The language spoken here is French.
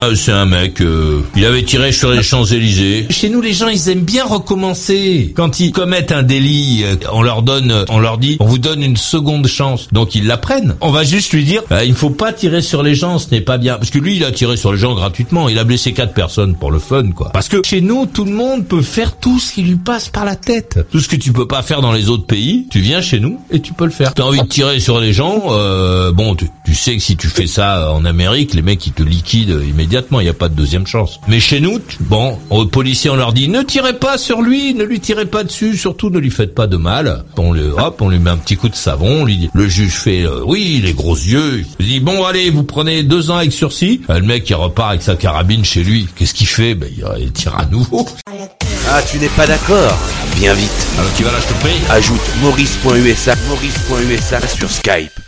Ah, c'est un mec, euh, il avait tiré sur les Champs-Élysées. Chez nous, les gens, ils aiment bien recommencer. Quand ils commettent un délit, euh, on leur donne, on leur dit, on vous donne une seconde chance. Donc ils l'apprennent. On va juste lui dire, bah, il faut pas tirer sur les gens, ce n'est pas bien. Parce que lui, il a tiré sur les gens gratuitement. Il a blessé quatre personnes pour le fun, quoi. Parce que chez nous, tout le monde peut faire tout ce qui lui passe par la tête. Tout ce que tu peux pas faire dans les autres pays, tu viens chez nous et tu peux le faire. T'as envie de tirer sur les gens, euh, bon, tu, tu sais que si tu fais ça en Amérique, les mecs, ils te liquident immédiatement immédiatement, il n'y a pas de deuxième chance. Mais chez nous, bon, aux policiers, on leur dit, ne tirez pas sur lui, ne lui tirez pas dessus, surtout ne lui faites pas de mal. On le, hop, on lui met un petit coup de savon, lui dit, le juge fait, euh, oui, les gros yeux. Il dit, bon, allez, vous prenez deux ans avec sursis. Euh, le mec, il repart avec sa carabine chez lui. Qu'est-ce qu'il fait? Ben, il, tire à nouveau. Ah, tu n'es pas d'accord? Viens vite. Alors, tu vas là, je te prie. Ajoute maurice.usa, maurice.usa sur Skype.